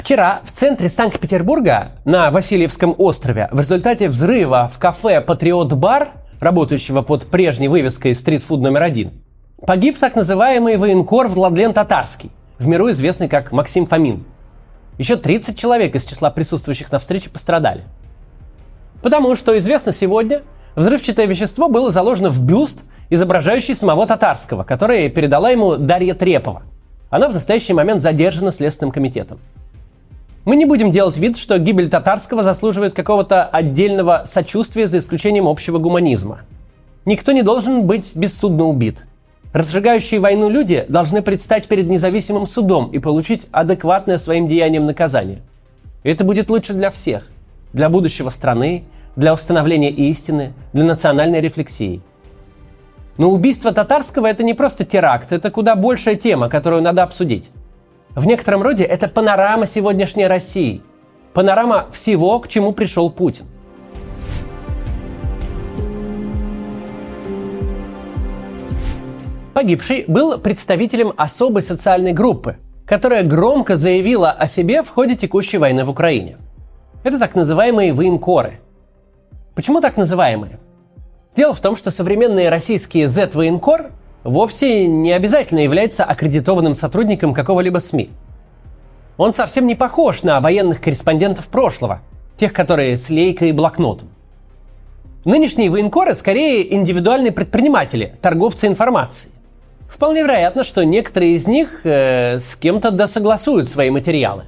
Вчера в центре Санкт-Петербурга на Васильевском острове в результате взрыва в кафе «Патриот Бар», работающего под прежней вывеской «Стритфуд номер один», погиб так называемый военкор Владлен Татарский, в миру известный как Максим Фомин. Еще 30 человек из числа присутствующих на встрече пострадали. Потому что известно сегодня, взрывчатое вещество было заложено в бюст, изображающий самого Татарского, который передала ему Дарья Трепова. Она в настоящий момент задержана Следственным комитетом. Мы не будем делать вид, что гибель татарского заслуживает какого-то отдельного сочувствия за исключением общего гуманизма. Никто не должен быть бессудно убит. Разжигающие войну люди должны предстать перед независимым судом и получить адекватное своим деяниям наказание. И это будет лучше для всех. Для будущего страны, для установления истины, для национальной рефлексии. Но убийство татарского это не просто теракт, это куда большая тема, которую надо обсудить. В некотором роде это панорама сегодняшней России. Панорама всего, к чему пришел Путин. Погибший был представителем особой социальной группы, которая громко заявила о себе в ходе текущей войны в Украине. Это так называемые военкоры. Почему так называемые? Дело в том, что современные российские Z-военкор вовсе не обязательно является аккредитованным сотрудником какого-либо СМИ. Он совсем не похож на военных корреспондентов прошлого, тех, которые с лейкой и блокнотом. Нынешние военкоры скорее индивидуальные предприниматели, торговцы информацией. Вполне вероятно, что некоторые из них э, с кем-то досогласуют свои материалы.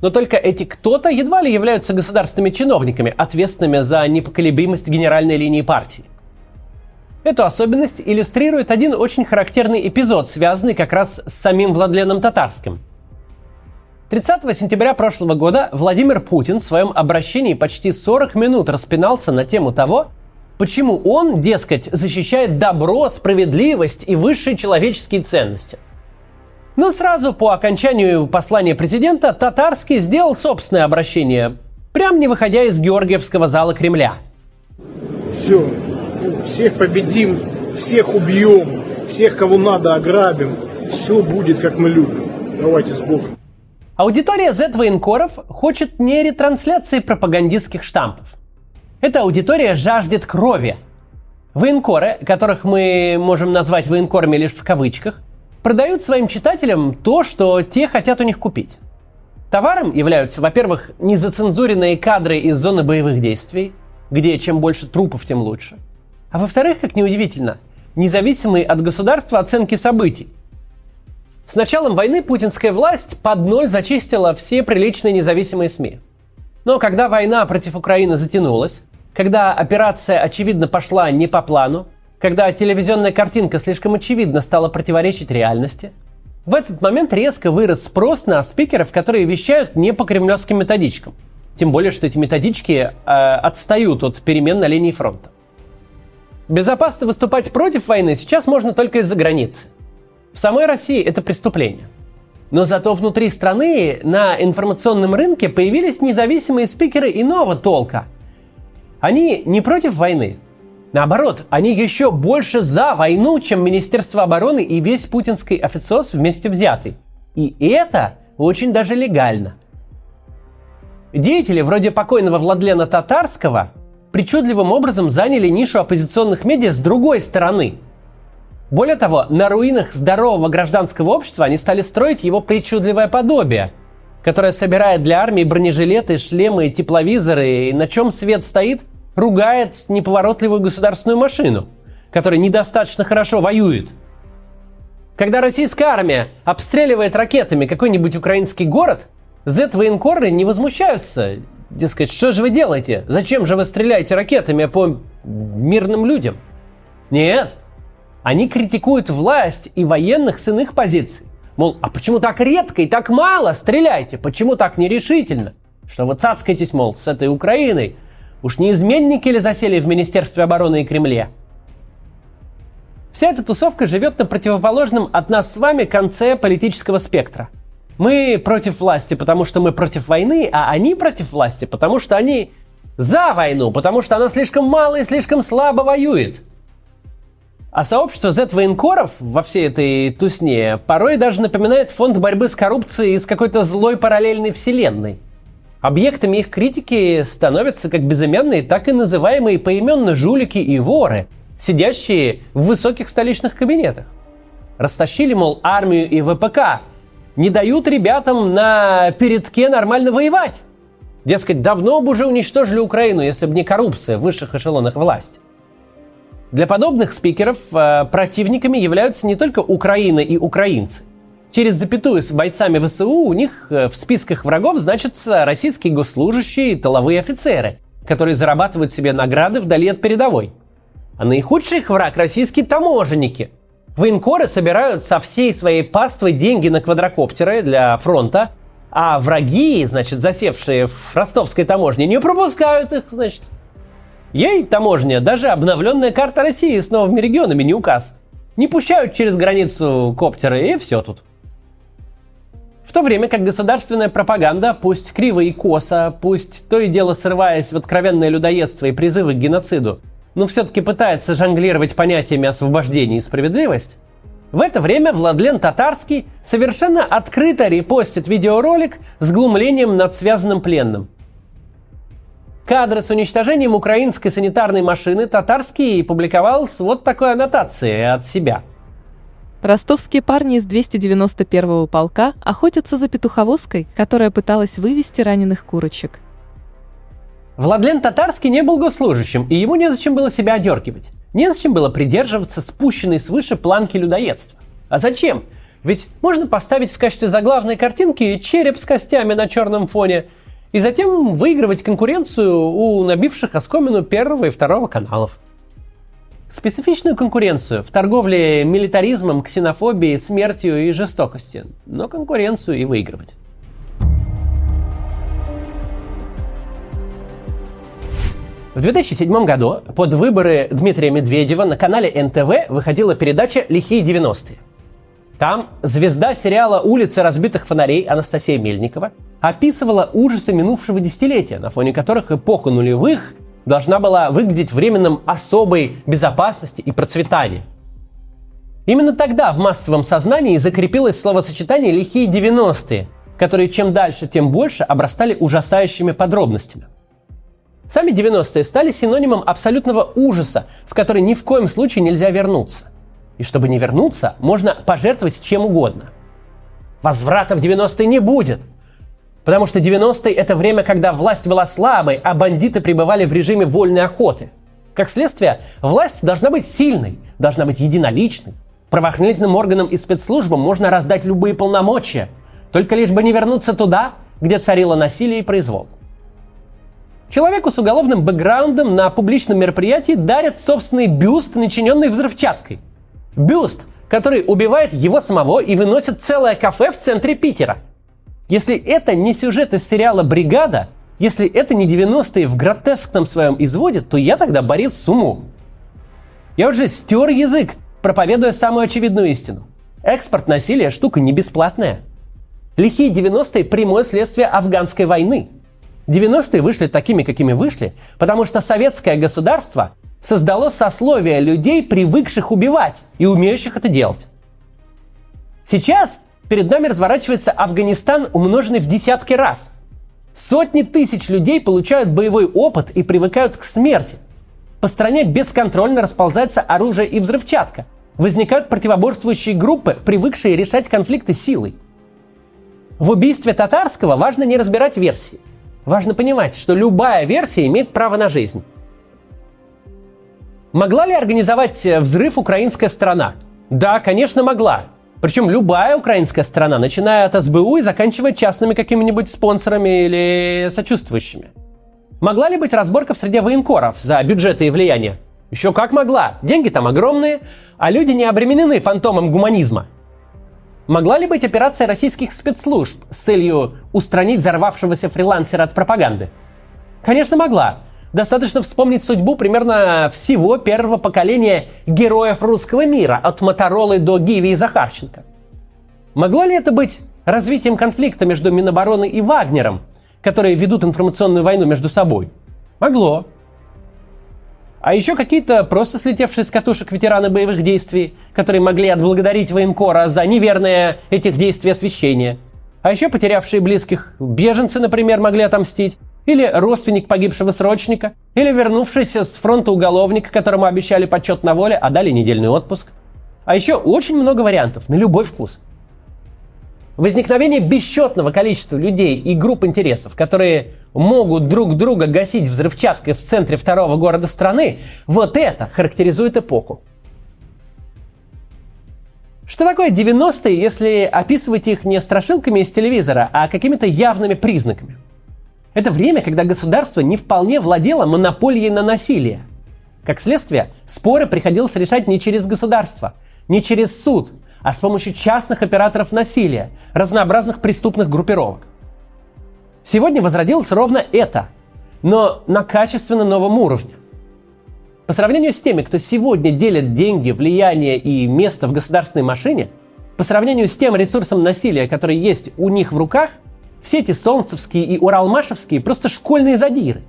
Но только эти кто-то едва ли являются государственными чиновниками, ответственными за непоколебимость генеральной линии партии. Эту особенность иллюстрирует один очень характерный эпизод, связанный как раз с самим Владленом Татарским. 30 сентября прошлого года Владимир Путин в своем обращении почти 40 минут распинался на тему того, почему он, дескать, защищает добро, справедливость и высшие человеческие ценности. Но сразу по окончанию послания президента Татарский сделал собственное обращение, прям не выходя из Георгиевского зала Кремля. Все, всех победим, всех убьем, всех, кого надо, ограбим. Все будет, как мы любим. Давайте с Богом. Аудитория Z-военкоров хочет не ретрансляции пропагандистских штампов. Эта аудитория жаждет крови. Военкоры, которых мы можем назвать военкорами лишь в кавычках, продают своим читателям то, что те хотят у них купить. Товаром являются, во-первых, незацензуренные кадры из зоны боевых действий, где чем больше трупов, тем лучше – а во-вторых, как неудивительно, независимые от государства оценки событий. С началом войны путинская власть под ноль зачистила все приличные независимые СМИ. Но когда война против Украины затянулась, когда операция, очевидно, пошла не по плану, когда телевизионная картинка слишком очевидно стала противоречить реальности, в этот момент резко вырос спрос на спикеров, которые вещают не по кремлевским методичкам. Тем более, что эти методички э, отстают от перемен на линии фронта. Безопасно выступать против войны сейчас можно только из-за границы. В самой России это преступление. Но зато внутри страны на информационном рынке появились независимые спикеры иного толка. Они не против войны. Наоборот, они еще больше за войну, чем Министерство обороны и весь путинский официоз вместе взятый. И это очень даже легально. Деятели вроде покойного Владлена Татарского – причудливым образом заняли нишу оппозиционных медиа с другой стороны. Более того, на руинах здорового гражданского общества они стали строить его причудливое подобие, которое собирает для армии бронежилеты, шлемы, тепловизоры, и на чем свет стоит, ругает неповоротливую государственную машину, которая недостаточно хорошо воюет. Когда российская армия обстреливает ракетами какой-нибудь украинский город, Z-военкоры не возмущаются, Дескать, что же вы делаете? Зачем же вы стреляете ракетами по мирным людям? Нет. Они критикуют власть и военных с иных позиций. Мол, а почему так редко и так мало стреляете? Почему так нерешительно? Что вы цацкаетесь, мол, с этой Украиной? Уж не изменники ли засели в Министерстве обороны и Кремле? Вся эта тусовка живет на противоположном от нас с вами конце политического спектра – мы против власти, потому что мы против войны, а они против власти, потому что они за войну, потому что она слишком мало и слишком слабо воюет. А сообщество Z-военкоров во всей этой тусне порой даже напоминает фонд борьбы с коррупцией из какой-то злой параллельной вселенной. Объектами их критики становятся как безымянные, так и называемые поименно жулики и воры, сидящие в высоких столичных кабинетах. Растащили, мол, армию и ВПК, не дают ребятам на передке нормально воевать. Дескать, давно бы уже уничтожили Украину, если бы не коррупция в высших эшелонах власти. Для подобных спикеров э, противниками являются не только Украина и украинцы. Через запятую с бойцами ВСУ у них э, в списках врагов значатся российские госслужащие и тыловые офицеры, которые зарабатывают себе награды вдали от передовой. А наихудший их враг – российские таможенники. Военкоры собирают со всей своей паствой деньги на квадрокоптеры для фронта – а враги, значит, засевшие в ростовской таможне, не пропускают их, значит. Ей таможня, даже обновленная карта России с новыми регионами не указ. Не пущают через границу коптеры, и все тут. В то время как государственная пропаганда, пусть криво и косо, пусть то и дело срываясь в откровенное людоедство и призывы к геноциду, но все-таки пытается жонглировать понятиями освобождения и справедливость, в это время Владлен Татарский совершенно открыто репостит видеоролик с глумлением над связанным пленным. Кадры с уничтожением украинской санитарной машины Татарский публиковал с вот такой аннотацией от себя. Ростовские парни из 291-го полка охотятся за петуховозкой, которая пыталась вывести раненых курочек. Владлен Татарский не был госслужащим, и ему незачем было себя одергивать. Незачем было придерживаться спущенной свыше планки людоедства. А зачем? Ведь можно поставить в качестве заглавной картинки череп с костями на черном фоне и затем выигрывать конкуренцию у набивших оскомину первого и второго каналов. Специфичную конкуренцию в торговле милитаризмом, ксенофобией, смертью и жестокостью, но конкуренцию и выигрывать. В 2007 году под выборы Дмитрия Медведева на канале НТВ выходила передача «Лихие 90-е». Там звезда сериала «Улицы разбитых фонарей» Анастасия Мельникова описывала ужасы минувшего десятилетия, на фоне которых эпоха нулевых должна была выглядеть временным особой безопасности и процветания. Именно тогда в массовом сознании закрепилось словосочетание «лихие 90-е», которые чем дальше, тем больше обрастали ужасающими подробностями. Сами 90-е стали синонимом абсолютного ужаса, в который ни в коем случае нельзя вернуться. И чтобы не вернуться, можно пожертвовать чем угодно. Возврата в 90-е не будет. Потому что 90-е – это время, когда власть была слабой, а бандиты пребывали в режиме вольной охоты. Как следствие, власть должна быть сильной, должна быть единоличной. Правоохранительным органам и спецслужбам можно раздать любые полномочия, только лишь бы не вернуться туда, где царило насилие и произвол. Человеку с уголовным бэкграундом на публичном мероприятии дарят собственный бюст, начиненный взрывчаткой. Бюст, который убивает его самого и выносит целое кафе в центре Питера. Если это не сюжет из сериала «Бригада», если это не 90-е в гротескном своем изводе, то я тогда борец с умом. Я уже стер язык, проповедуя самую очевидную истину. Экспорт насилия – штука не бесплатная. Лихие 90-е – прямое следствие афганской войны – 90-е вышли такими, какими вышли, потому что советское государство создало сословие людей, привыкших убивать и умеющих это делать. Сейчас перед нами разворачивается Афганистан, умноженный в десятки раз. Сотни тысяч людей получают боевой опыт и привыкают к смерти. По стране бесконтрольно расползается оружие и взрывчатка. Возникают противоборствующие группы, привыкшие решать конфликты силой. В убийстве татарского важно не разбирать версии – Важно понимать, что любая версия имеет право на жизнь. Могла ли организовать э, взрыв украинская сторона? Да, конечно, могла. Причем любая украинская сторона, начиная от СБУ и заканчивая частными какими-нибудь спонсорами или сочувствующими. Могла ли быть разборка в среде военкоров за бюджеты и влияние? Еще как могла. Деньги там огромные, а люди не обременены фантомом гуманизма. Могла ли быть операция российских спецслужб с целью устранить взорвавшегося фрилансера от пропаганды? Конечно, могла. Достаточно вспомнить судьбу примерно всего первого поколения героев русского мира, от Моторолы до Гиви и Захарченко. Могло ли это быть развитием конфликта между Минобороны и Вагнером, которые ведут информационную войну между собой? Могло. А еще какие-то просто слетевшие с катушек ветераны боевых действий, которые могли отблагодарить военкора за неверное этих действий освещения. А еще потерявшие близких беженцы, например, могли отомстить. Или родственник погибшего срочника. Или вернувшийся с фронта уголовник, которому обещали почет на воле, а дали недельный отпуск. А еще очень много вариантов на любой вкус. Возникновение бесчетного количества людей и групп интересов, которые могут друг друга гасить взрывчаткой в центре второго города страны, вот это характеризует эпоху. Что такое 90-е, если описывать их не страшилками из телевизора, а какими-то явными признаками? Это время, когда государство не вполне владело монополией на насилие. Как следствие, споры приходилось решать не через государство, не через суд, а с помощью частных операторов насилия, разнообразных преступных группировок. Сегодня возродилось ровно это, но на качественно новом уровне. По сравнению с теми, кто сегодня делит деньги, влияние и место в государственной машине, по сравнению с тем ресурсом насилия, который есть у них в руках, все эти солнцевские и уралмашевские просто школьные задиры.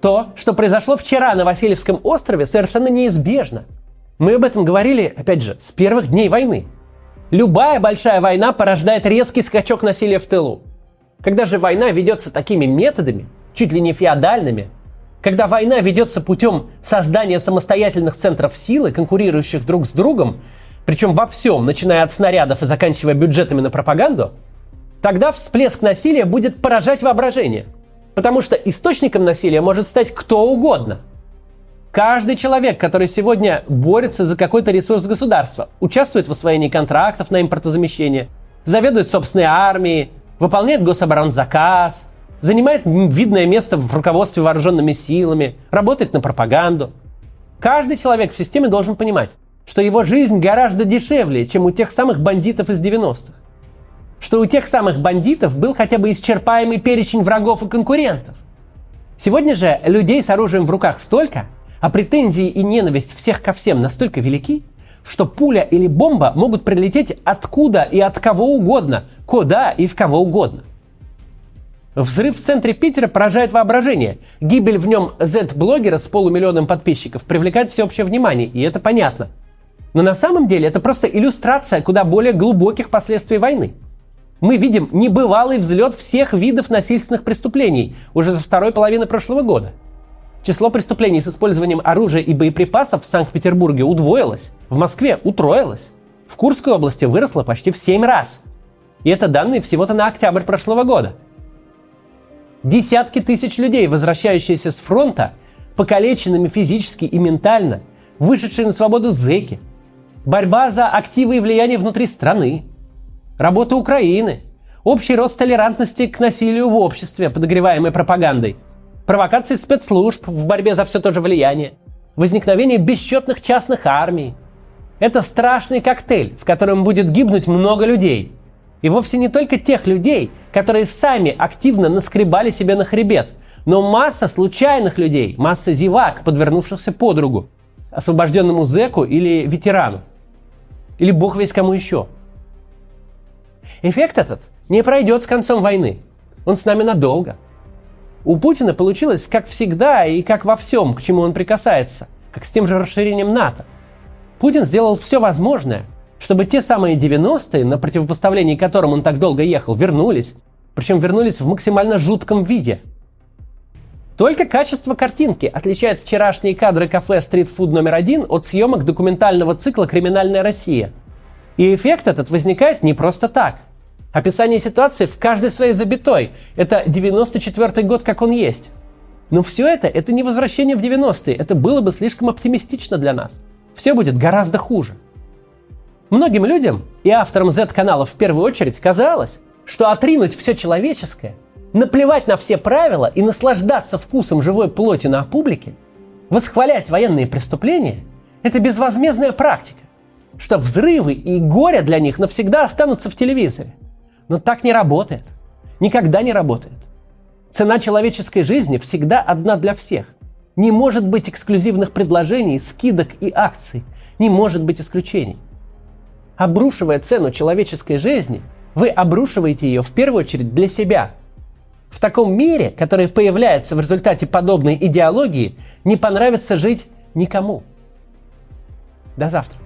То, что произошло вчера на Васильевском острове, совершенно неизбежно – мы об этом говорили, опять же, с первых дней войны. Любая большая война порождает резкий скачок насилия в тылу. Когда же война ведется такими методами, чуть ли не феодальными, когда война ведется путем создания самостоятельных центров силы, конкурирующих друг с другом, причем во всем, начиная от снарядов и заканчивая бюджетами на пропаганду, тогда всплеск насилия будет поражать воображение. Потому что источником насилия может стать кто угодно – Каждый человек, который сегодня борется за какой-то ресурс государства, участвует в освоении контрактов на импортозамещение, заведует собственной армией, выполняет гособоронзаказ, занимает видное место в руководстве вооруженными силами, работает на пропаганду. Каждый человек в системе должен понимать, что его жизнь гораздо дешевле, чем у тех самых бандитов из 90-х. Что у тех самых бандитов был хотя бы исчерпаемый перечень врагов и конкурентов. Сегодня же людей с оружием в руках столько – а претензии и ненависть всех ко всем настолько велики, что пуля или бомба могут прилететь откуда и от кого угодно, куда и в кого угодно. Взрыв в центре Питера поражает воображение. Гибель в нем Z-блогера с полумиллионом подписчиков привлекает всеобщее внимание, и это понятно. Но на самом деле это просто иллюстрация куда более глубоких последствий войны. Мы видим небывалый взлет всех видов насильственных преступлений уже за второй половины прошлого года – Число преступлений с использованием оружия и боеприпасов в Санкт-Петербурге удвоилось, в Москве утроилось, в Курской области выросло почти в 7 раз. И это данные всего-то на октябрь прошлого года. Десятки тысяч людей, возвращающиеся с фронта, покалеченными физически и ментально, вышедшие на свободу зэки, борьба за активы и влияние внутри страны, работа Украины, общий рост толерантности к насилию в обществе, подогреваемой пропагандой – провокации спецслужб в борьбе за все то же влияние, возникновение бесчетных частных армий. Это страшный коктейль, в котором будет гибнуть много людей. И вовсе не только тех людей, которые сами активно наскребали себе на хребет, но масса случайных людей, масса зевак, подвернувшихся подругу, освобожденному зеку или ветерану. Или бог весь кому еще. Эффект этот не пройдет с концом войны. Он с нами надолго – у Путина получилось, как всегда и как во всем, к чему он прикасается, как с тем же расширением НАТО. Путин сделал все возможное, чтобы те самые 90-е, на противопоставлении которым он так долго ехал, вернулись. Причем вернулись в максимально жутком виде. Только качество картинки отличает вчерашние кадры кафе «Стритфуд номер один» от съемок документального цикла «Криминальная Россия». И эффект этот возникает не просто так – Описание ситуации в каждой своей забитой. Это 94 год, как он есть. Но все это, это не возвращение в 90-е. Это было бы слишком оптимистично для нас. Все будет гораздо хуже. Многим людям, и авторам Z-каналов в первую очередь, казалось, что отринуть все человеческое, наплевать на все правила и наслаждаться вкусом живой плоти на публике, восхвалять военные преступления – это безвозмездная практика, что взрывы и горе для них навсегда останутся в телевизоре. Но так не работает. Никогда не работает. Цена человеческой жизни всегда одна для всех. Не может быть эксклюзивных предложений, скидок и акций. Не может быть исключений. Обрушивая цену человеческой жизни, вы обрушиваете ее в первую очередь для себя. В таком мире, который появляется в результате подобной идеологии, не понравится жить никому. До завтра.